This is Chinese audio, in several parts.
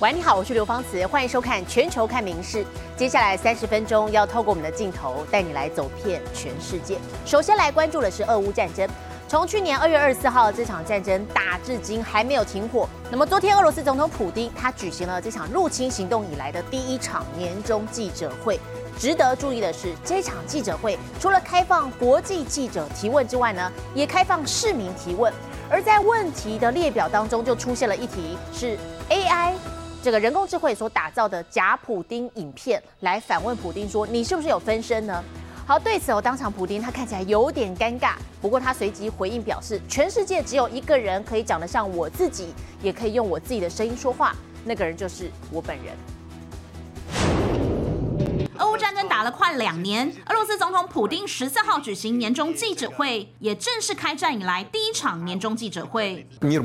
喂，你好，我是刘芳慈，欢迎收看《全球看名事》。接下来三十分钟要透过我们的镜头带你来走遍全世界。首先来关注的是俄乌战争，从去年二月二十四号这场战争打至今还没有停火。那么昨天俄罗斯总统普京他举行了这场入侵行动以来的第一场年终记者会。值得注意的是，这场记者会除了开放国际记者提问之外呢，也开放市民提问。而在问题的列表当中，就出现了一题是 AI。这个人工智慧所打造的假普丁影片来反问普丁说：“你是不是有分身呢？”好，对此我，当场普丁他看起来有点尴尬，不过他随即回应表示：“全世界只有一个人可以长得像我自己，也可以用我自己的声音说话，那个人就是我本人。”战争打了快两年，俄罗斯总统普京十四号举行年终记者会，也正式开战以来第一场年终记者会。There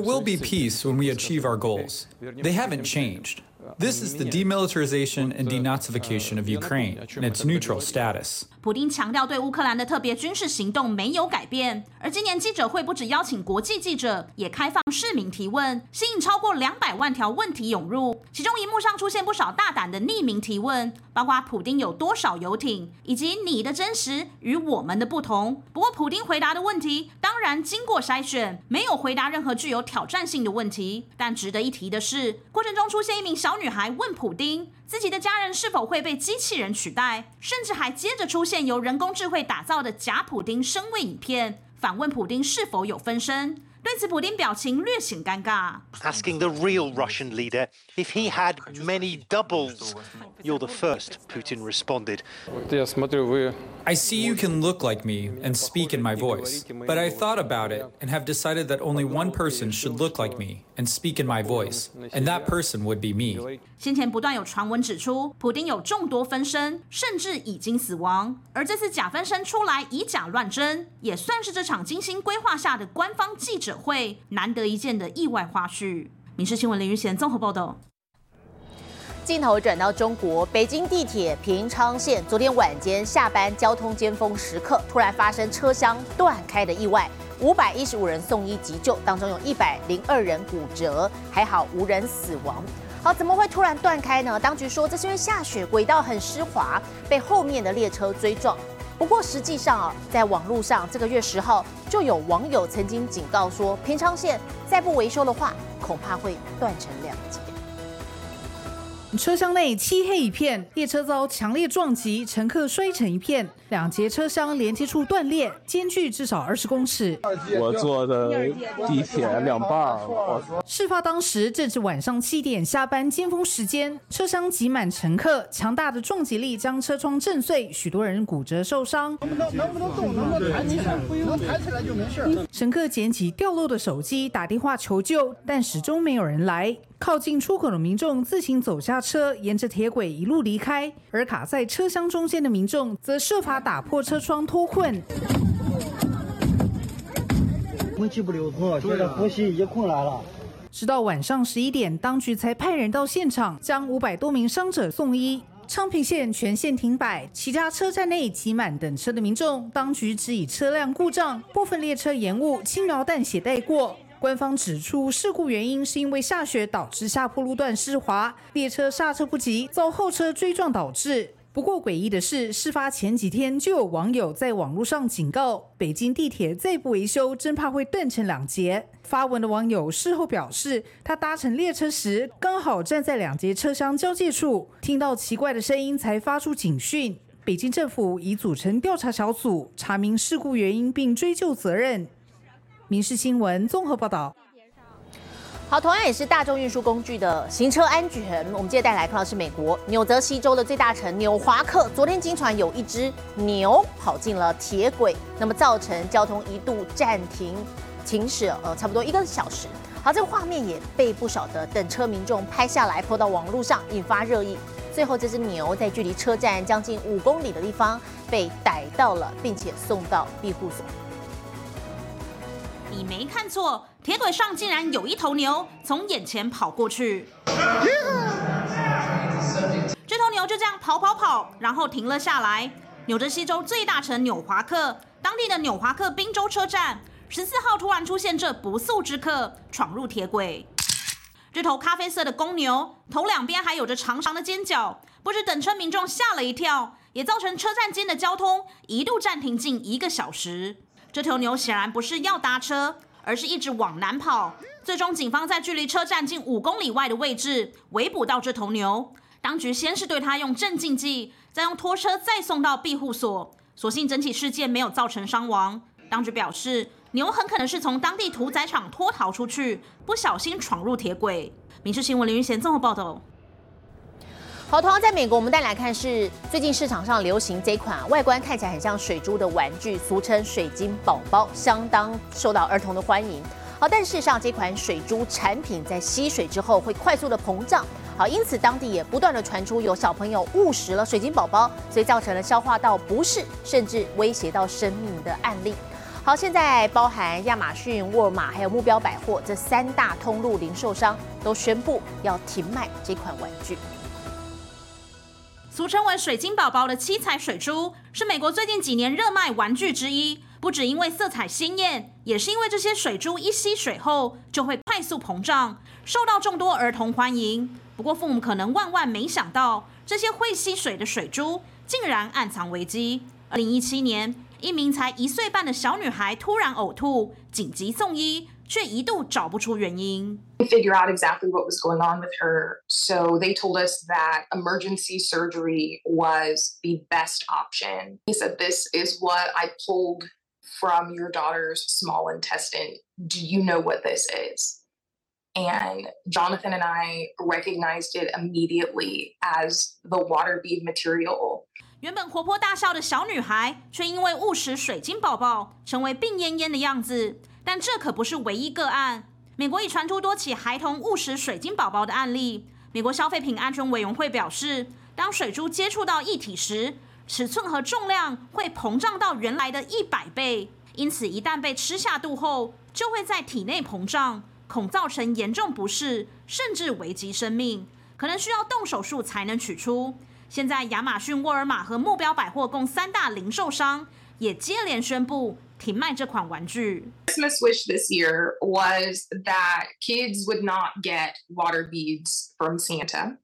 will be peace when we achieve our goals. They haven't changed. This is the demilitarization and denazification of Ukraine and its neutral status. 普丁强调，对乌克兰的特别军事行动没有改变。而今年记者会不止邀请国际记者，也开放市民提问，吸引超过两百万条问题涌入。其中，荧幕上出现不少大胆的匿名提问，包括普丁有多少游艇，以及你的真实与我们的不同。不过，普丁回答的问题当然经过筛选，没有回答任何具有挑战性的问题。但值得一提的是，过程中出现一名小女孩问普丁。自己的家人是否会被机器人取代？甚至还接着出现由人工智慧打造的假普丁声位影片，反问普丁是否有分身。对此，普丁表情略显尴尬。Asking the real Russian leader if he had many doubles. You're the first, Putin responded. I see you can look like me and speak in my voice, but I thought about it and have decided that only one person should look like me And speak in my voice, and that person would be me. 先前不断有传闻指出，普丁有众多分身，甚至已经死亡。而这次假分身出来以假乱真，也算是这场精心规划下的官方记者会难得一见的意外花絮。民事新闻林玉贤综合报道。镜头转到中国北京地铁平昌线，昨天晚间下班交通尖峰时刻，突然发生车厢断开的意外，五百一十五人送医急救，当中有一百零二人骨折，还好无人死亡。好，怎么会突然断开呢？当局说这是因为下雪，轨道很湿滑，被后面的列车追撞。不过实际上啊，在网络上这个月十号就有网友曾经警告说，平昌线再不维修的话，恐怕会断成两截。车厢内漆黑一片，列车遭强烈撞击，乘客摔成一片，两节车厢连接处断裂，间距至少二十公尺。我坐的地铁两半。事发当时正是晚上七点下班尖峰时间，车厢挤满乘客，强大的撞击力将车窗震碎，许多人骨折受伤。能不能不能动？能不能抬起来？能抬起来就没事。乘客捡起掉落的手机，打电话求救，但始终没有人来。靠近出口的民众自行走下车，沿着铁轨一路离开；而卡在车厢中间的民众则设法打破车窗脱困。空气不流通，现在呼吸已经困难了。直到晚上十一点，当局才派人到现场，将五百多名伤者送医。昌平线全线停摆，其他车站内挤满等车的民众。当局只以车辆故障、部分列车延误、轻描淡写带过。官方指出，事故原因是因为下雪导致下坡路段湿滑，列车刹车不及，遭后车追撞导致。不过诡异的是，事发前几天就有网友在网络上警告，北京地铁再不维修，真怕会断成两截。发文的网友事后表示，他搭乘列车时刚好站在两节车厢交界处，听到奇怪的声音才发出警讯。北京政府已组成调查小组，查明事故原因并追究责任。民事新闻综合报道。好，同样也是大众运输工具的行车安全，我们接着带来看到是美国纽泽西州的最大城纽华克，昨天经传有一只牛跑进了铁轨，那么造成交通一度暂停停驶，呃，差不多一个小时。好，这个画面也被不少的等车民众拍下来，泼到网络上，引发热议。最后，这只牛在距离车站将近五公里的地方被逮到了，并且送到庇护所。你没看错，铁轨上竟然有一头牛从眼前跑过去。这头牛就这样跑跑跑，然后停了下来。纽泽西州最大城纽华克，当地的纽华克宾州车站，十四号突然出现这不速之客，闯入铁轨。这头咖啡色的公牛头两边还有着长长的尖角，不止等车民众吓了一跳，也造成车站间的交通一度暂停近一个小时。这头牛显然不是要搭车，而是一直往南跑。最终，警方在距离车站近五公里外的位置围捕到这头牛。当局先是对它用镇静剂，再用拖车再送到庇护所。所幸整体事件没有造成伤亡。当局表示，牛很可能是从当地屠宰场脱逃出去，不小心闯入铁轨。民事新闻林云贤综合报道。好，同样在美国，我们再来看是最近市场上流行这款外观看起来很像水珠的玩具，俗称水晶宝宝，相当受到儿童的欢迎。好，但事实上这款水珠产品在吸水之后会快速的膨胀。好，因此当地也不断的传出有小朋友误食了水晶宝宝，所以造成了消化道不适，甚至威胁到生命的案例。好，现在包含亚马逊、沃尔玛还有目标百货这三大通路零售商都宣布要停卖这款玩具。俗称为水晶宝宝的七彩水珠，是美国最近几年热卖玩具之一。不只因为色彩鲜艳，也是因为这些水珠一吸水后就会快速膨胀，受到众多儿童欢迎。不过父母可能万万没想到，这些会吸水的水珠竟然暗藏危机。二零一七年，一名才一岁半的小女孩突然呕吐，紧急送医。却一度找不出原因。Figure out exactly what was going on with her. So they told us that emergency surgery was the best option. He said, This is what I pulled from your daughter's small intestine. Do you know what this is? And Jonathan and I recognized it immediately as the water bead material. 原本活泼大笑的小女孩，却因为误食水晶宝宝，成为病恹恹的样子。 但这可不是唯一个案。美国已传出多起孩童误食水晶宝宝的案例。美国消费品安全委员会表示，当水珠接触到液体时，尺寸和重量会膨胀到原来的一百倍。因此，一旦被吃下肚后，就会在体内膨胀，恐造成严重不适，甚至危及生命，可能需要动手术才能取出。现在，亚马逊、沃尔玛和目标百货共三大零售商也接连宣布。停卖这款玩具。Christmas wish this year was that kids would not get water beads from Santa.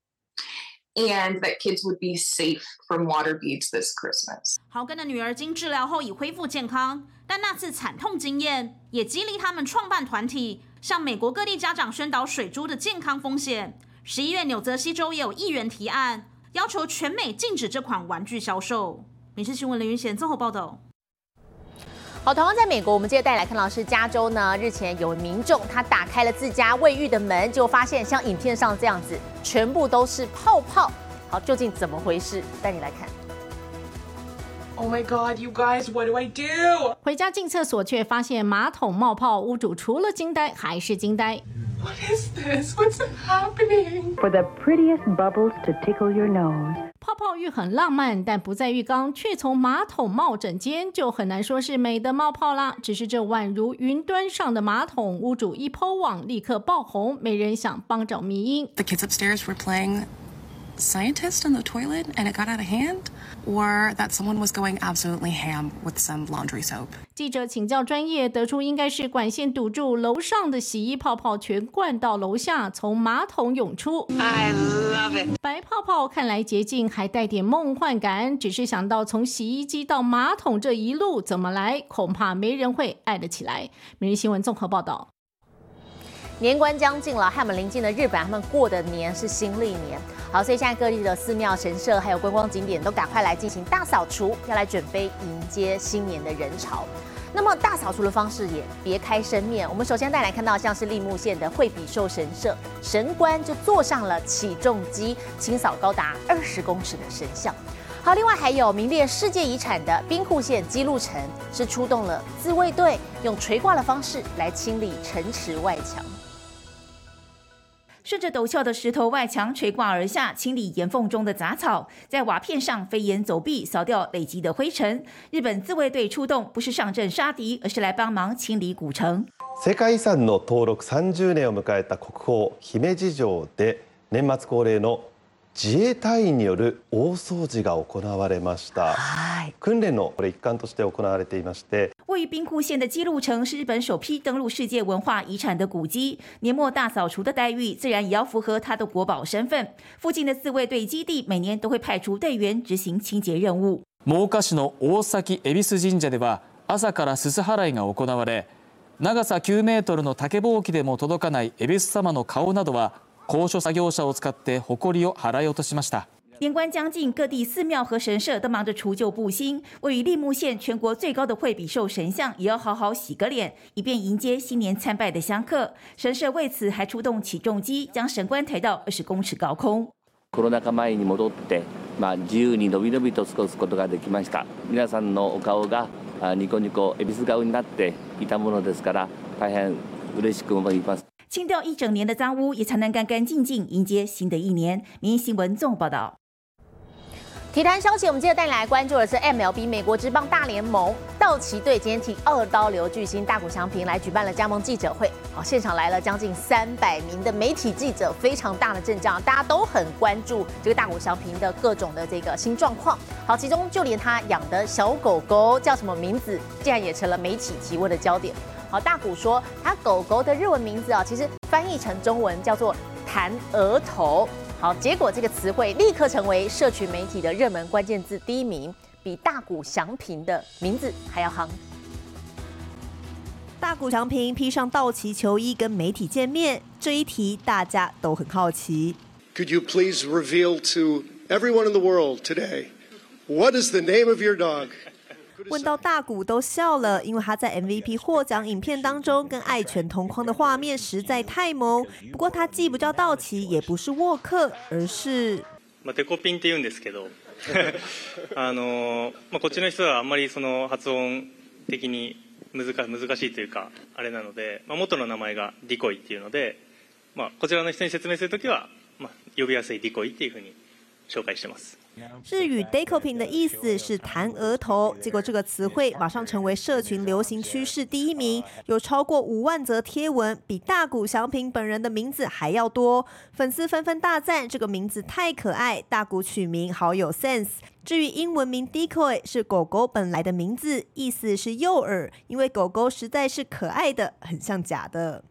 And that kids would be safe from water beads this Christmas. 豪根的女儿经治疗后已恢复健康，但那次惨痛经验也激励他们创办团体，向美国各地家长宣导水珠的健康风险。十一月，纽泽西州也有议员提案，要求全美禁止这款玩具销售。民事新闻林云贤综合报道。好，同样在美国，我们接着带来看到是加州呢。日前有民众他打开了自家卫浴的门，就发现像影片上这样子，全部都是泡泡。好，究竟怎么回事？带你来看。Oh my god, you guys, what do I do? 回家进厕所却发现马桶冒泡，屋主除了惊呆还是惊呆。What is this? What's happening? For the prettiest bubbles to tickle your nose. 泡泡浴很浪漫，但不在浴缸，却从马桶冒枕间，就很难说是美的冒泡啦。只是这宛如云端上的马桶，屋主一抛网立刻爆红，没人想帮找迷因。Scientist in the toilet and it got out of hand, or that someone was going absolutely ham with some laundry soap. 记者请教专业，得出应该是管线堵住，楼上的洗衣泡泡全灌到楼下，从马桶涌出。I love it。白泡泡看来洁净，还带点梦幻感。只是想到从洗衣机到马桶这一路怎么来，恐怕没人会爱得起来。每日新闻综合报道。年关将近了，和我们邻近的日本，他们过的年是新历年。好，所以现在各地的寺庙、神社还有观光景点都赶快来进行大扫除，要来准备迎接新年的人潮。那么大扫除的方式也别开生面。我们首先带来看到，像是立木县的惠比寿神社，神官就坐上了起重机，清扫高达二十公尺的神像。好，另外还有名列世界遗产的兵库县基路城，是出动了自卫队，用垂挂的方式来清理城池外墙。顺着陡峭的石头外墙垂挂而下，清理岩缝中的杂草，在瓦片上飞檐走壁，扫掉累积的灰尘。日本自卫队出动，不是上阵杀敌，而是来帮忙清理古城。世界遺産の登録30年を迎えた国宝姫路城で年末恒例の 自衛隊員による大掃除が行われました。訓練の一環として行われていまして。位于兵库县的基路城是日本首批登陆世界文化遗产的古迹，年末大扫除的待遇自然也要符合它的国宝身份。附近的自卫队基地每年都会派出队员执行清洁任务。真岡市の大崎恵比寿神社では朝からすす払いが行われ長さ9メートルの竹ぼうきでも届かない恵比寿様の顔などは高所作業車を使って埃を払い落としました年关将近，各地寺庙和神社都忙着除旧布新。位于立木县全国最高的惠比寿神像也要好好洗个脸，以便迎接新年参拜的香客。神社为此还出动起重机，将神官抬到二十公尺高空。コロナ禍前に戻って、まあ、自由にのびのびと過ごすことができました皆さんのお顔がニコニコ恵比寿顔になっていたものですから大変嬉しく思います清掉一整年的脏污，也才能干干净净迎接新的一年。民新闻综合报道。体坛消息，我们接着带你来关注的是 MLB 美国职棒大联盟，道奇队今天替二刀流巨星大谷翔平来举办了加盟记者会。好，现场来了将近三百名的媒体记者，非常大的阵仗，大家都很关注这个大谷翔平的各种的这个新状况。好，其中就连他养的小狗狗叫什么名字，竟然也成了媒体提问的焦点。好，大谷说他狗狗的日文名字啊，其实翻译成中文叫做弹额头。好，结果这个词汇立刻成为社群媒体的热门关键字第一名，比大谷翔平的名字还要夯。大谷翔平披上道奇球衣跟媒体见面，这一题大家都很好奇。Could you please reveal to everyone in the world today what is the name of your dog? 问到大谷都笑了，因为他在 MVP 获奖影片当中跟爱犬同框的画面实在太萌。不过他既不叫道奇，也不是沃克，而是まあ、デコピンって言うんですけどあの、まあ、こっちの人はあんまりその発音的に難難しいというかあれなので、まあ、元の名前がディコイっていうので、まあ、こちらの人に説明するときは、まあ、呼びやすいディコイっていうふうに紹介してます。日语 “decoping” 的意思是弹额头，结果这个词汇马上成为社群流行趋势第一名，有超过五万则贴文，比大谷翔平本人的名字还要多。粉丝纷纷大赞这个名字太可爱，大谷取名好有 sense。至于英文名 decoy 是狗狗本来的名字，意思是诱饵，因为狗狗实在是可爱的，很像假的。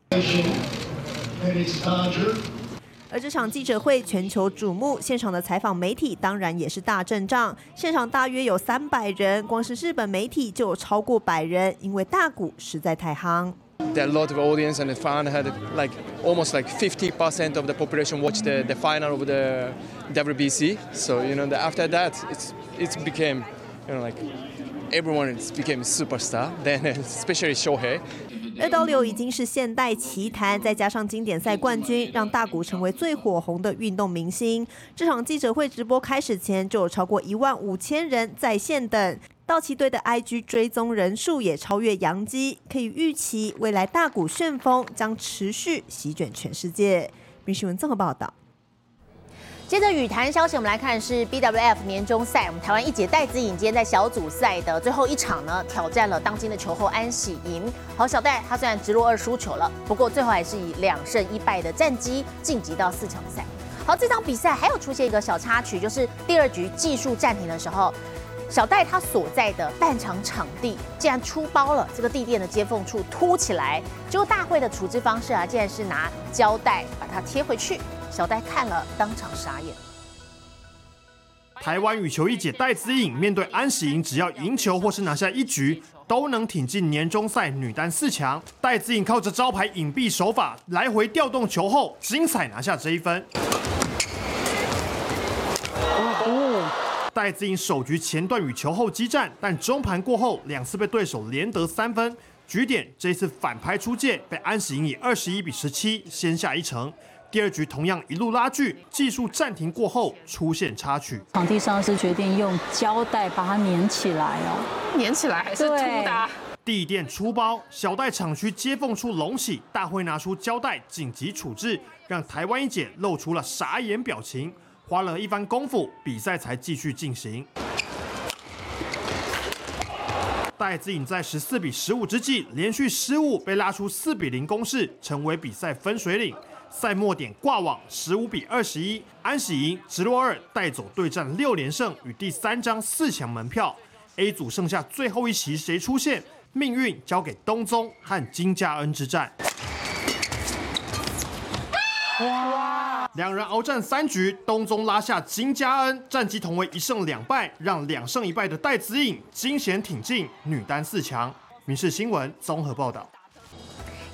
而这场记者会全球瞩目，现场的采访媒体当然也是大阵仗。现场大约有三百人，光是日本媒体就有超过百人，因为大谷实在太夯。There are a lot of audience and the fan had like almost like 50% of the population watched the, the final of the WBC. So you know the, after that it's it became you know like everyone became superstar. Then especially Shohei. 二刀流已经是现代奇谈，再加上经典赛冠军，让大谷成为最火红的运动明星。这场记者会直播开始前，就有超过一万五千人在线等。道奇队的 IG 追踪人数也超越洋基，可以预期未来大谷旋风将持续席卷全世界。民新闻综合报道。接着羽坛消息，我们来看是 BWF 年终赛，我们台湾一姐戴资颖今天在小组赛的最后一场呢，挑战了当今的球后安喜莹。好，小戴她虽然直落二输球了，不过最后还是以两胜一败的战绩晋级到四强赛。好，这场比赛还有出现一个小插曲，就是第二局技术暂停的时候，小戴她所在的半场场地竟然出包了，这个地垫的接缝处凸起来，结果大会的处置方式啊，竟然是拿胶带把它贴回去。小戴看了当场傻眼。台湾羽球一姐戴资颖面对安喜莹，只要赢球或是拿下一局，都能挺进年终赛女单四强。戴资颖靠着招牌隐蔽手法，来回调动球后，精彩拿下这一分。戴资颖首局前段与球后激战，但中盘过后两次被对手连得三分，局点这一次反拍出界，被安喜莹以二十一比十七先下一城。第二局同样一路拉锯，技术暂停过后出现插曲，场地上是决定用胶带把它粘起来哦，粘起来还是凸的？地垫出包，小戴厂区接缝处隆起，大会拿出胶带紧急处置，让台湾一姐露出了傻眼表情。花了一番功夫，比赛才继续进行。戴资颖在十四比十五之际连续失误，被拉出四比零攻势，成为比赛分水岭。赛末点挂网十五比二十一，安喜赢直落二带走对战六连胜与第三张四强门票。A 组剩下最后一席谁出现？命运交给东宗和金佳恩之战。哇！两人鏖战三局，东宗拉下金佳恩，战绩同为一胜两败，让两胜一败的戴资颖惊险挺进女单四强。民事新闻综合报道。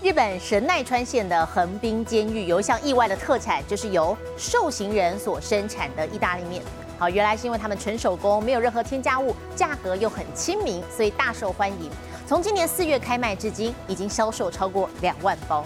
日本神奈川县的横滨监狱有一项意外的特产，就是由受刑人所生产的意大利面。好，原来是因为他们纯手工，没有任何添加物，价格又很亲民，所以大受欢迎。从今年四月开卖至今，已经销售超过两万包。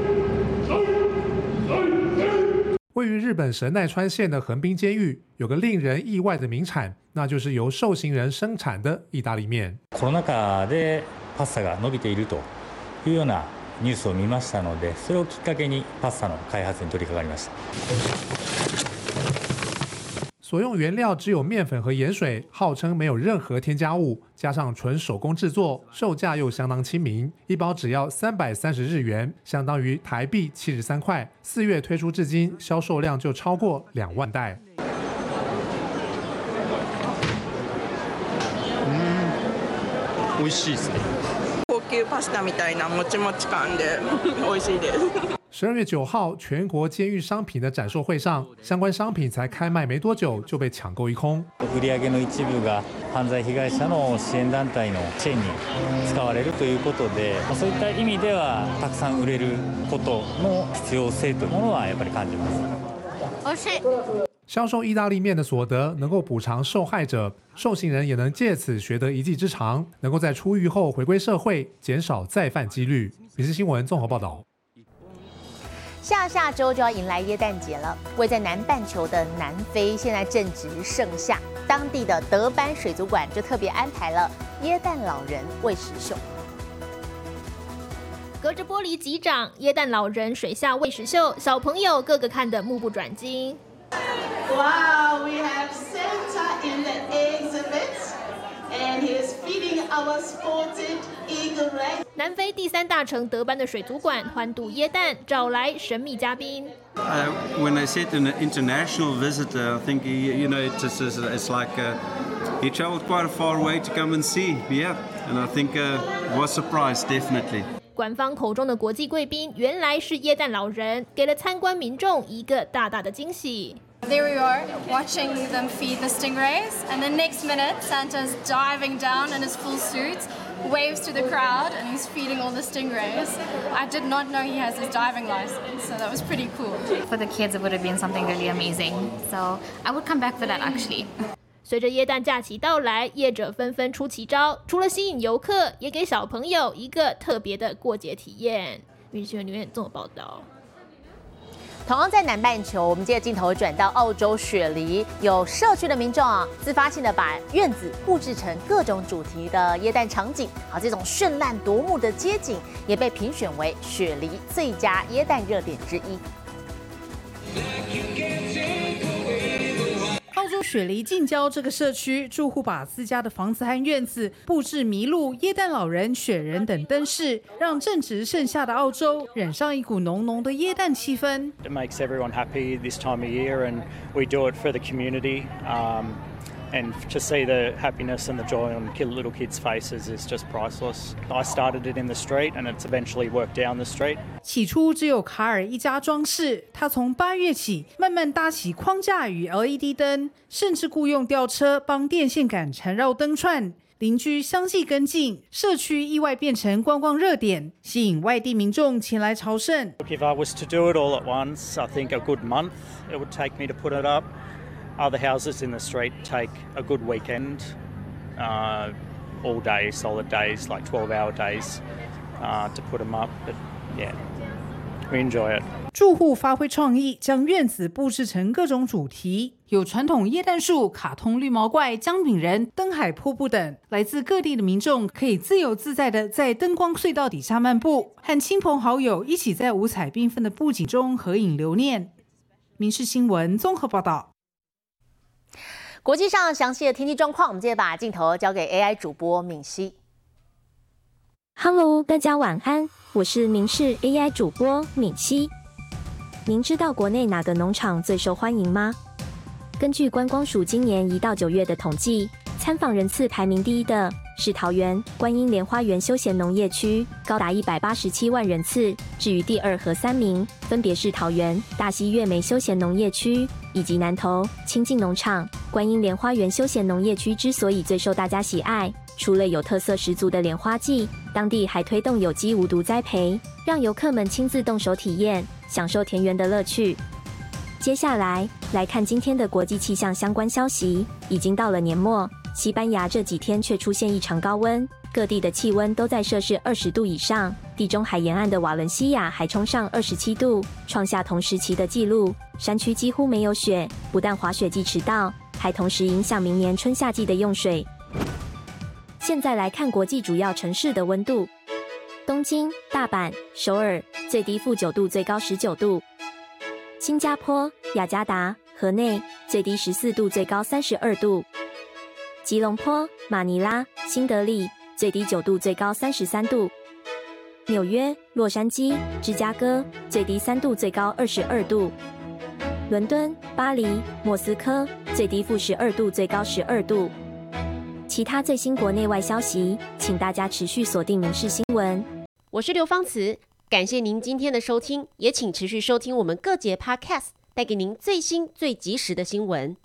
位于日本神奈川县的横滨监狱，有个令人意外的名产，那就是由受刑人生产的意大利面。コロナ禍でパスタが伸びているというようなニュースを見ましたので、それをきっかけにパスタの開発に取り掛かりました。所用原料只有面粉和盐水，号称没有任何添加物， 加上纯手工制作，售价又相当亲民，一包只要三百三十日元，相当于台币七十三块。四月推出至今，销售量就超过两万袋。嗯，美味しいですね。 高級パスタみたいなもちもち感で 美味しいです。十二月九号，全国监狱商品的展售会上，相关商品才开卖没多久就被抢购一空。売上の一部が犯罪被害者の支援団体のチェーンに使われるということで、そういった意味ではたくさん売れることの必要性というものはやっぱり感じます。销售意大利面的所得能够补偿受害者，受刑人也能借此学得一技之长，能够在出狱后回归社会，减少再犯几率。《民事新闻》综合报道。下下周就要迎来耶诞节了。位在南半球的南非现在正值盛夏，当地的德班水族馆就特别安排了耶诞老人喂食秀。隔着玻璃击掌，耶诞老人水下喂食秀，小朋友个个看得目不转睛。Wow, we have Santa in the exhibit. and he is feeding our spotted egret. 南非第三大城德班的水族馆欢度耶诞，找来神秘嘉宾。Uh, when I said an international visitor, I think you know it's, it's, it's like uh, he travelled quite a far way to come and see. Yeah, and I think uh, was surprised definitely. 官方口中的国际贵宾，原来是耶诞老人，给了参观民众一个大大的惊喜。There we are, watching them feed the stingrays, and the next minute, Santa's diving down in his full suit, waves to the crowd, and he's feeding all the stingrays. I did not know he has his diving license, so that was pretty cool. For the kids, it would have been something really amazing. So I would come back for that actually. 随着耶诞假期到来，业者纷纷出奇招，除了吸引游客，也给小朋友一个特别的过节体验。运新闻留言综合报道。同样在南半球，我们接着镜头转到澳洲雪梨，有社区的民众啊，自发性的把院子布置成各种主题的耶诞场景，好，这种绚烂夺目的街景也被评选为雪梨最佳耶诞热点之一。雪梨近郊这个社区，住户把自家的房子和院子布置麋鹿、耶诞老人、雪人等灯饰，让正值盛夏的澳洲染上一股浓浓的耶诞气氛。It makes everyone happy this time of year, and we do it for the community. Um, and to see the happiness and the joy on little kids' faces is just priceless. I started it in the street, and it's eventually worked down the street. 起初只有卡尔一家装饰，他从八月起慢慢搭起框架与 LED 灯，甚至雇佣吊车帮电线杆缠绕灯串。邻居相继跟进，社区意外变成观光热点，吸引外地民众前来朝圣。If I was to do it all at once, I think a good month it would take me to put it up. Other houses in the street take a good weekend, uh, all day, solid days, like 12 hour days uh, to put them up. But yeah, we enjoy it. 住户发挥创意，将院子布置成各种主题，有传统椰蛋树、卡通绿毛怪、姜饼人、灯海瀑布等。来自各地的民众可以自由自在的在灯光隧道底下漫步，和亲朋好友一起在五彩缤纷的布景中合影留念。民事新闻综合报道。国际上详细的天气状况，我们接着把镜头交给 AI 主播敏熙。Hello，大家晚安，我是明视 AI 主播敏熙。您知道国内哪个农场最受欢迎吗？根据观光署今年一到九月的统计，参访人次排名第一的是桃园观音莲花园休闲农业区，高达一百八十七万人次。至于第二和三名，分别是桃园大溪月梅休闲农业区以及南投清境农场。观音莲花园休闲农业区之所以最受大家喜爱，除了有特色十足的莲花季，当地还推动有机无毒栽培，让游客们亲自动手体验。享受田园的乐趣。接下来来看今天的国际气象相关消息。已经到了年末，西班牙这几天却出现异常高温，各地的气温都在摄氏二十度以上。地中海沿岸的瓦伦西亚还冲上二十七度，创下同时期的纪录。山区几乎没有雪，不但滑雪季迟到，还同时影响明年春夏季的用水。现在来看国际主要城市的温度。东京、大阪、首尔最低负九度，最高十九度；新加坡、雅加达、河内最低十四度，最高三十二度；吉隆坡、马尼拉、新德里最低九度，最高三十三度；纽约、洛杉矶、芝加哥最低三度，最高二十二度；伦敦、巴黎、莫斯科最低负十二度，最高十二度。其他最新国内外消息，请大家持续锁定《民事新闻》。我是刘芳慈，感谢您今天的收听，也请持续收听我们各节 Podcast，带给您最新最及时的新闻。